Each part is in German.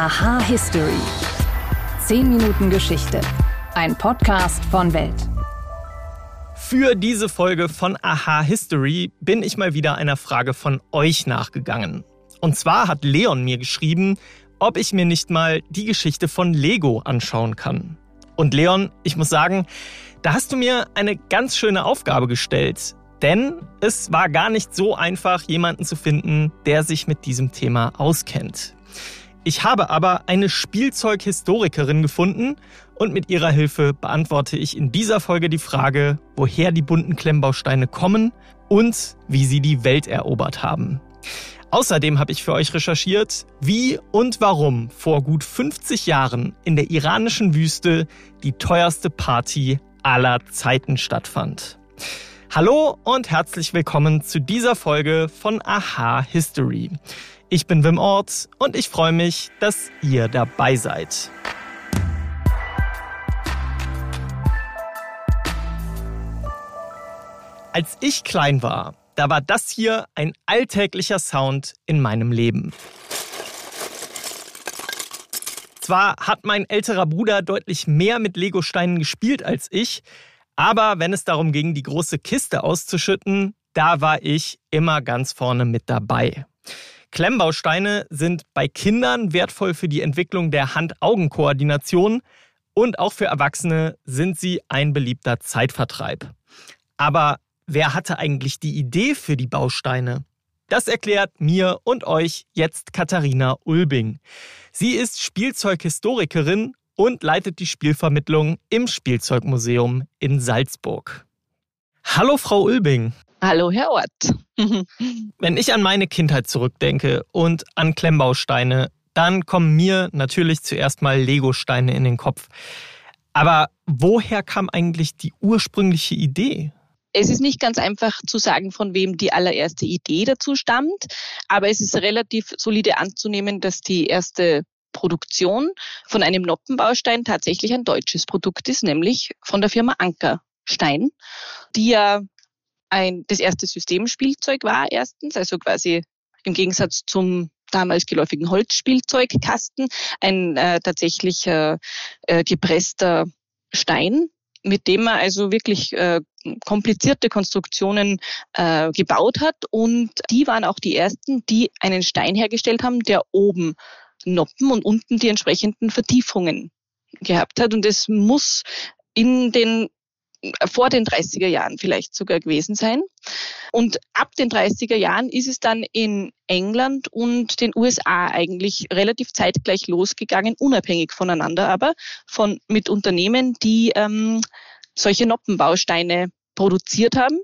Aha History. 10 Minuten Geschichte. Ein Podcast von Welt. Für diese Folge von Aha History bin ich mal wieder einer Frage von euch nachgegangen. Und zwar hat Leon mir geschrieben, ob ich mir nicht mal die Geschichte von Lego anschauen kann. Und Leon, ich muss sagen, da hast du mir eine ganz schöne Aufgabe gestellt. Denn es war gar nicht so einfach, jemanden zu finden, der sich mit diesem Thema auskennt. Ich habe aber eine Spielzeughistorikerin gefunden und mit ihrer Hilfe beantworte ich in dieser Folge die Frage, woher die bunten Klemmbausteine kommen und wie sie die Welt erobert haben. Außerdem habe ich für euch recherchiert, wie und warum vor gut 50 Jahren in der iranischen Wüste die teuerste Party aller Zeiten stattfand. Hallo und herzlich willkommen zu dieser Folge von Aha History. Ich bin Wim Ort und ich freue mich, dass ihr dabei seid. Als ich klein war, da war das hier ein alltäglicher Sound in meinem Leben. Zwar hat mein älterer Bruder deutlich mehr mit Legosteinen gespielt als ich, aber wenn es darum ging, die große Kiste auszuschütten, da war ich immer ganz vorne mit dabei. Klemmbausteine sind bei Kindern wertvoll für die Entwicklung der Hand-Augen-Koordination und auch für Erwachsene sind sie ein beliebter Zeitvertreib. Aber wer hatte eigentlich die Idee für die Bausteine? Das erklärt mir und euch jetzt Katharina Ulbing. Sie ist Spielzeughistorikerin und leitet die Spielvermittlung im Spielzeugmuseum in Salzburg. Hallo, Frau Ulbing. Hallo, Herr Ort. Wenn ich an meine Kindheit zurückdenke und an Klemmbausteine, dann kommen mir natürlich zuerst mal Legosteine in den Kopf. Aber woher kam eigentlich die ursprüngliche Idee? Es ist nicht ganz einfach zu sagen, von wem die allererste Idee dazu stammt, aber es ist relativ solide anzunehmen, dass die erste Produktion von einem Noppenbaustein tatsächlich ein deutsches Produkt ist, nämlich von der Firma Ankerstein, die ja ein, das erste Systemspielzeug war erstens, also quasi im Gegensatz zum damals geläufigen Holzspielzeugkasten, ein äh, tatsächlich äh, gepresster Stein, mit dem man also wirklich äh, komplizierte Konstruktionen äh, gebaut hat. Und die waren auch die ersten, die einen Stein hergestellt haben, der oben Noppen und unten die entsprechenden Vertiefungen gehabt hat. Und es muss in den vor den 30er Jahren vielleicht sogar gewesen sein. Und ab den 30er Jahren ist es dann in England und den USA eigentlich relativ zeitgleich losgegangen, unabhängig voneinander aber, von, mit Unternehmen, die ähm, solche Noppenbausteine produziert haben.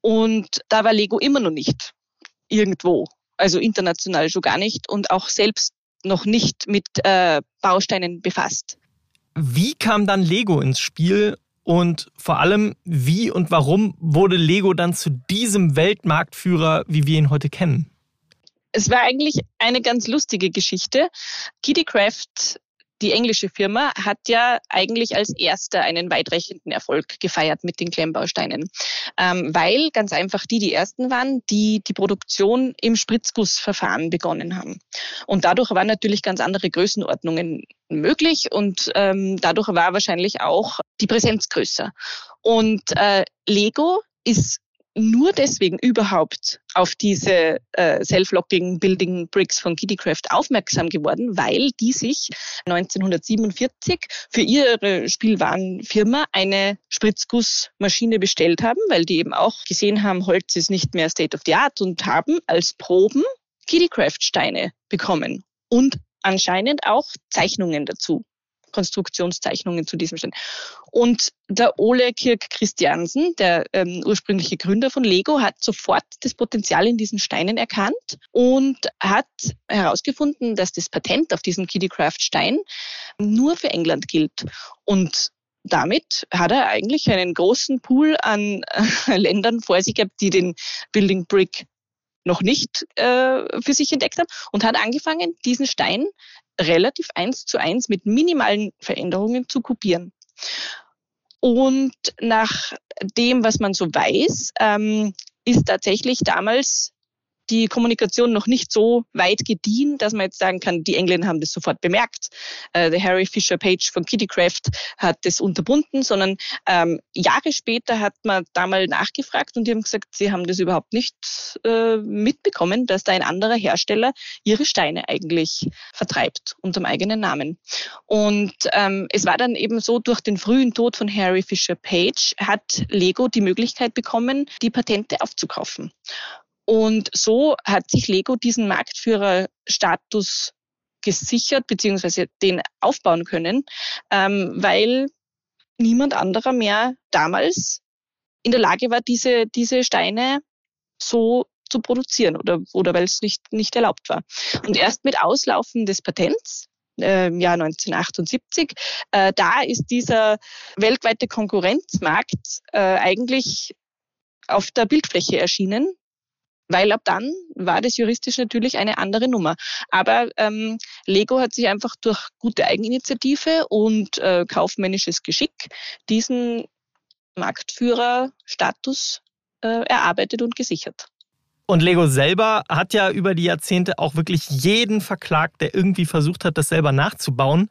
Und da war Lego immer noch nicht irgendwo, also international schon gar nicht und auch selbst noch nicht mit äh, Bausteinen befasst. Wie kam dann Lego ins Spiel und vor allem, wie und warum wurde Lego dann zu diesem Weltmarktführer, wie wir ihn heute kennen? Es war eigentlich eine ganz lustige Geschichte. Kitty Craft die englische Firma hat ja eigentlich als erster einen weitreichenden Erfolg gefeiert mit den Klemmbausteinen, ähm, weil ganz einfach die die ersten waren, die die Produktion im Spritzgussverfahren begonnen haben. Und dadurch waren natürlich ganz andere Größenordnungen möglich und ähm, dadurch war wahrscheinlich auch die Präsenz größer. Und äh, Lego ist nur deswegen überhaupt auf diese äh, Self-Locking Building Bricks von Kittycraft aufmerksam geworden, weil die sich 1947 für ihre Spielwarenfirma eine Spritzgussmaschine bestellt haben, weil die eben auch gesehen haben, Holz ist nicht mehr State of the Art und haben als Proben Kittycraft Steine bekommen und anscheinend auch Zeichnungen dazu. Konstruktionszeichnungen zu diesem Stein. Und der Ole Kirk Christiansen, der ähm, ursprüngliche Gründer von Lego, hat sofort das Potenzial in diesen Steinen erkannt und hat herausgefunden, dass das Patent auf diesen Kittycraft Stein nur für England gilt. Und damit hat er eigentlich einen großen Pool an äh, Ländern vor sich gehabt, die den Building Brick noch nicht äh, für sich entdeckt haben und hat angefangen, diesen Stein relativ eins zu eins mit minimalen Veränderungen zu kopieren. Und nach dem, was man so weiß, ähm, ist tatsächlich damals die Kommunikation noch nicht so weit gediehen, dass man jetzt sagen kann, die Engländer haben das sofort bemerkt. Äh, der Harry Fisher Page von Kittycraft hat das unterbunden, sondern ähm, Jahre später hat man da mal nachgefragt und die haben gesagt, sie haben das überhaupt nicht äh, mitbekommen, dass da ein anderer Hersteller ihre Steine eigentlich vertreibt unter dem eigenen Namen. Und ähm, es war dann eben so, durch den frühen Tod von Harry Fisher Page hat Lego die Möglichkeit bekommen, die Patente aufzukaufen. Und so hat sich Lego diesen Marktführerstatus gesichert beziehungsweise den aufbauen können, ähm, weil niemand anderer mehr damals in der Lage war, diese, diese Steine so zu produzieren oder, oder weil es nicht, nicht erlaubt war. Und erst mit Auslaufen des Patents äh, im Jahr 1978, äh, da ist dieser weltweite Konkurrenzmarkt äh, eigentlich auf der Bildfläche erschienen weil ab dann war das juristisch natürlich eine andere Nummer. Aber ähm, Lego hat sich einfach durch gute Eigeninitiative und äh, kaufmännisches Geschick diesen Marktführerstatus äh, erarbeitet und gesichert. Und Lego selber hat ja über die Jahrzehnte auch wirklich jeden verklagt, der irgendwie versucht hat, das selber nachzubauen.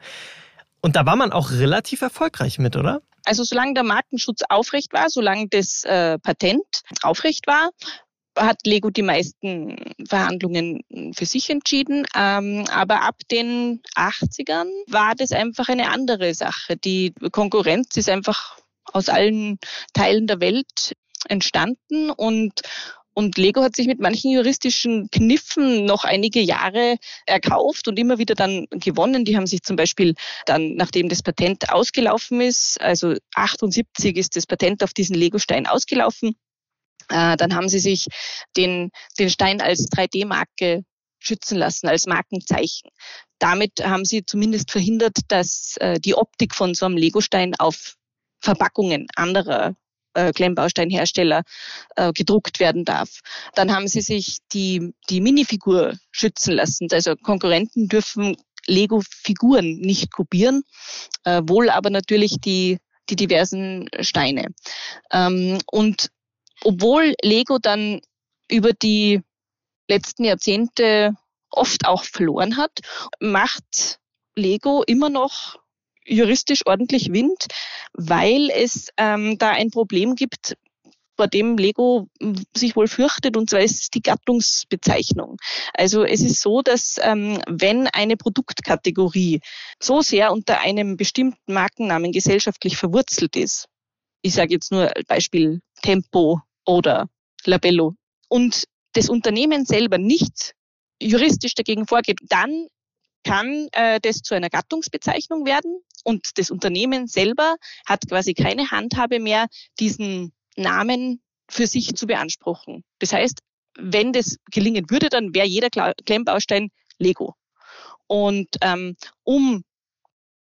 Und da war man auch relativ erfolgreich mit, oder? Also solange der Markenschutz aufrecht war, solange das äh, Patent aufrecht war, hat Lego die meisten Verhandlungen für sich entschieden. Ähm, aber ab den 80ern war das einfach eine andere Sache. Die Konkurrenz ist einfach aus allen Teilen der Welt entstanden und und Lego hat sich mit manchen juristischen Kniffen noch einige Jahre erkauft und immer wieder dann gewonnen. Die haben sich zum Beispiel dann, nachdem das Patent ausgelaufen ist, also 78 ist das Patent auf diesen Lego-Stein ausgelaufen, äh, dann haben sie sich den, den Stein als 3D-Marke schützen lassen, als Markenzeichen. Damit haben sie zumindest verhindert, dass äh, die Optik von so einem Legostein auf Verpackungen anderer äh, Klemmbausteinhersteller äh, gedruckt werden darf. Dann haben sie sich die, die Minifigur schützen lassen. Also Konkurrenten dürfen Lego-Figuren nicht kopieren, äh, wohl aber natürlich die, die diversen Steine. Ähm, und obwohl Lego dann über die letzten Jahrzehnte oft auch verloren hat, macht Lego immer noch juristisch ordentlich Wind, weil es ähm, da ein Problem gibt, vor dem Lego sich wohl fürchtet, und zwar ist es die Gattungsbezeichnung. Also es ist so, dass ähm, wenn eine Produktkategorie so sehr unter einem bestimmten Markennamen gesellschaftlich verwurzelt ist, ich sage jetzt nur Beispiel Tempo oder Labello und das Unternehmen selber nicht juristisch dagegen vorgeht, dann kann äh, das zu einer Gattungsbezeichnung werden und das Unternehmen selber hat quasi keine Handhabe mehr, diesen Namen für sich zu beanspruchen. Das heißt, wenn das gelingen würde, dann wäre jeder Klemmbaustein Lego. Und ähm, um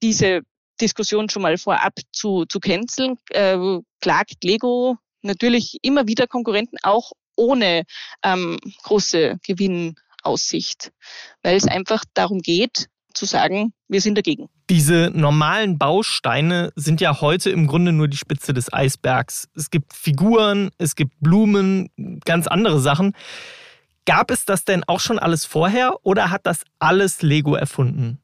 diese Diskussion schon mal vorab zu, zu canceln, äh, klagt Lego natürlich immer wieder Konkurrenten, auch ohne ähm, große Gewinnaussicht, weil es einfach darum geht, zu sagen, wir sind dagegen. Diese normalen Bausteine sind ja heute im Grunde nur die Spitze des Eisbergs. Es gibt Figuren, es gibt Blumen, ganz andere Sachen. Gab es das denn auch schon alles vorher oder hat das alles Lego erfunden?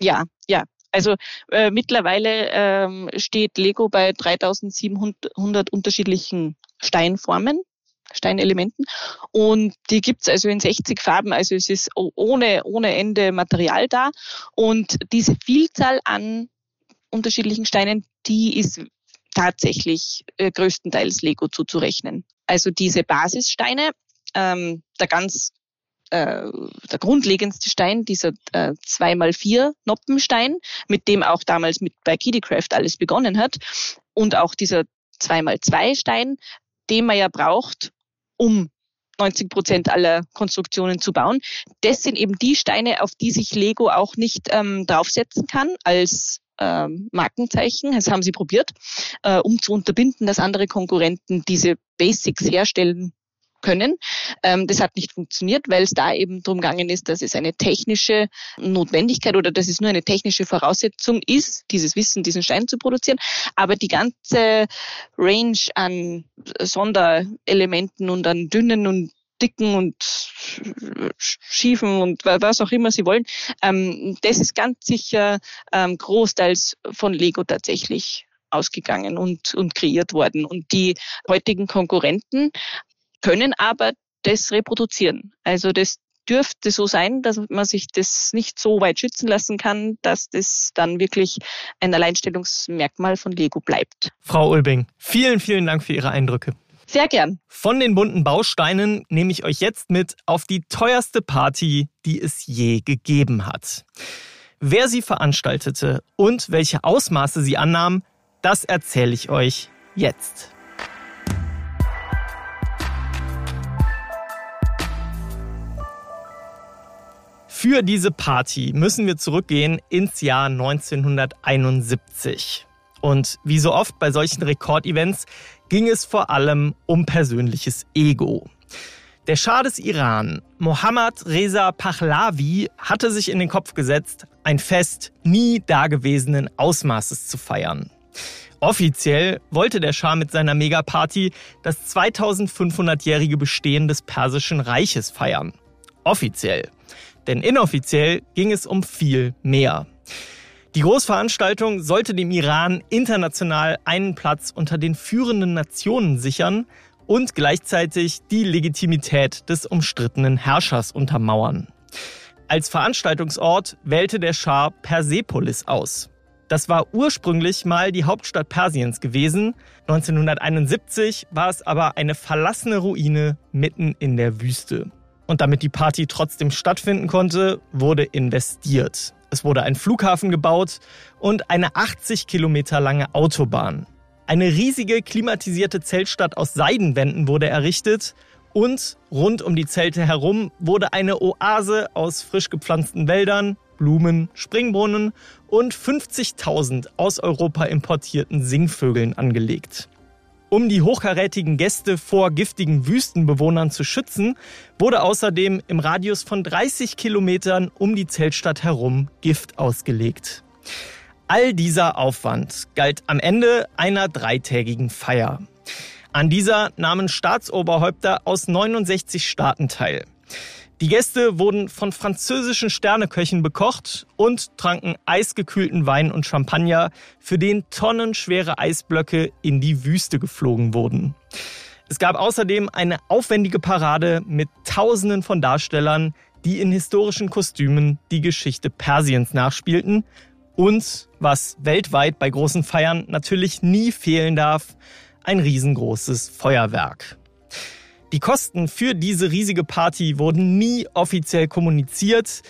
Ja, ja. Also äh, mittlerweile ähm, steht Lego bei 3700 unterschiedlichen Steinformen. Steinelementen. Und die gibt's also in 60 Farben, also es ist ohne, ohne Ende Material da. Und diese Vielzahl an unterschiedlichen Steinen, die ist tatsächlich äh, größtenteils Lego zuzurechnen. Also diese Basissteine, ähm, der ganz äh, der grundlegendste Stein, dieser äh, 2x4 Noppenstein, mit dem auch damals mit bei Kiddycraft alles begonnen hat. Und auch dieser 2x2 Stein, den man ja braucht, um 90 Prozent aller Konstruktionen zu bauen. Das sind eben die Steine, auf die sich Lego auch nicht ähm, draufsetzen kann als ähm, Markenzeichen. Das haben sie probiert, äh, um zu unterbinden, dass andere Konkurrenten diese Basics herstellen können. Ähm, das hat nicht funktioniert, weil es da eben darum gegangen ist, dass es eine technische Notwendigkeit oder dass es nur eine technische Voraussetzung ist, dieses Wissen, diesen Stein zu produzieren. Aber die ganze Range an Sonderelementen und an dünnen und dicken und schiefen und was auch immer sie wollen. Ähm, das ist ganz sicher ähm, großteils von Lego tatsächlich ausgegangen und, und kreiert worden. Und die heutigen Konkurrenten können aber das reproduzieren. Also das dürfte so sein, dass man sich das nicht so weit schützen lassen kann, dass das dann wirklich ein Alleinstellungsmerkmal von Lego bleibt. Frau Ulbing, vielen, vielen Dank für Ihre Eindrücke. Sehr gern. Von den bunten Bausteinen nehme ich euch jetzt mit auf die teuerste Party, die es je gegeben hat. Wer sie veranstaltete und welche Ausmaße sie annahm, das erzähle ich euch jetzt. Für diese Party müssen wir zurückgehen ins Jahr 1971. Und wie so oft bei solchen Rekordevents ging es vor allem um persönliches Ego. Der Schah des Iran, Mohammad Reza Pahlavi, hatte sich in den Kopf gesetzt, ein Fest nie dagewesenen Ausmaßes zu feiern. Offiziell wollte der Schah mit seiner Megaparty das 2500-jährige Bestehen des Persischen Reiches feiern. Offiziell. Denn inoffiziell ging es um viel mehr. Die Großveranstaltung sollte dem Iran international einen Platz unter den führenden Nationen sichern und gleichzeitig die Legitimität des umstrittenen Herrschers untermauern. Als Veranstaltungsort wählte der Schah Persepolis aus. Das war ursprünglich mal die Hauptstadt Persiens gewesen. 1971 war es aber eine verlassene Ruine mitten in der Wüste. Und damit die Party trotzdem stattfinden konnte, wurde investiert. Es wurde ein Flughafen gebaut und eine 80 Kilometer lange Autobahn. Eine riesige klimatisierte Zeltstadt aus Seidenwänden wurde errichtet und rund um die Zelte herum wurde eine Oase aus frisch gepflanzten Wäldern, Blumen, Springbrunnen und 50.000 aus Europa importierten Singvögeln angelegt. Um die hochkarätigen Gäste vor giftigen Wüstenbewohnern zu schützen, wurde außerdem im Radius von 30 Kilometern um die Zeltstadt herum Gift ausgelegt. All dieser Aufwand galt am Ende einer dreitägigen Feier. An dieser nahmen Staatsoberhäupter aus 69 Staaten teil. Die Gäste wurden von französischen Sterneköchen bekocht und tranken eisgekühlten Wein und Champagner, für den tonnenschwere Eisblöcke in die Wüste geflogen wurden. Es gab außerdem eine aufwendige Parade mit Tausenden von Darstellern, die in historischen Kostümen die Geschichte Persiens nachspielten und, was weltweit bei großen Feiern natürlich nie fehlen darf, ein riesengroßes Feuerwerk. Die Kosten für diese riesige Party wurden nie offiziell kommuniziert.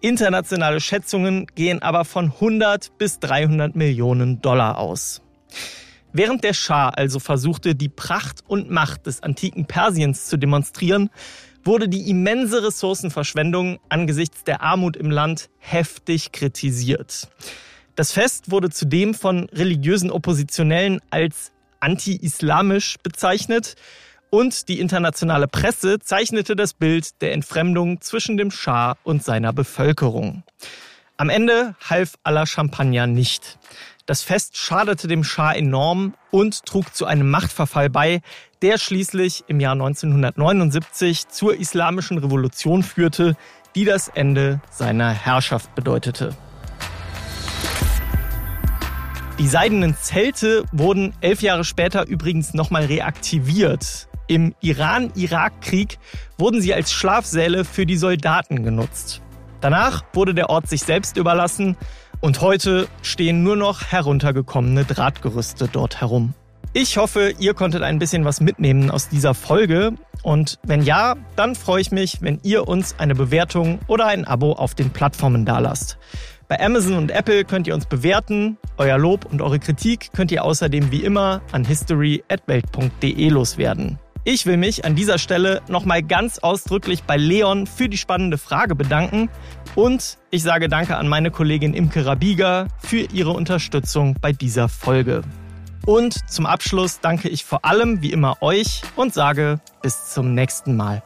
Internationale Schätzungen gehen aber von 100 bis 300 Millionen Dollar aus. Während der Schah also versuchte, die Pracht und Macht des antiken Persiens zu demonstrieren, wurde die immense Ressourcenverschwendung angesichts der Armut im Land heftig kritisiert. Das Fest wurde zudem von religiösen Oppositionellen als anti-islamisch bezeichnet und die internationale Presse zeichnete das Bild der Entfremdung zwischen dem Schah und seiner Bevölkerung. Am Ende half aller Champagner nicht. Das Fest schadete dem Schah enorm und trug zu einem Machtverfall bei, der schließlich im Jahr 1979 zur islamischen Revolution führte, die das Ende seiner Herrschaft bedeutete. Die seidenen Zelte wurden elf Jahre später übrigens nochmal reaktiviert. Im Iran-Irak-Krieg wurden sie als Schlafsäle für die Soldaten genutzt. Danach wurde der Ort sich selbst überlassen und heute stehen nur noch heruntergekommene Drahtgerüste dort herum. Ich hoffe, ihr konntet ein bisschen was mitnehmen aus dieser Folge und wenn ja, dann freue ich mich, wenn ihr uns eine Bewertung oder ein Abo auf den Plattformen dalasst. Bei Amazon und Apple könnt ihr uns bewerten. Euer Lob und eure Kritik könnt ihr außerdem wie immer an history@welt.de loswerden. Ich will mich an dieser Stelle nochmal ganz ausdrücklich bei Leon für die spannende Frage bedanken und ich sage danke an meine Kollegin Imke Rabiger für ihre Unterstützung bei dieser Folge. Und zum Abschluss danke ich vor allem wie immer euch und sage bis zum nächsten Mal.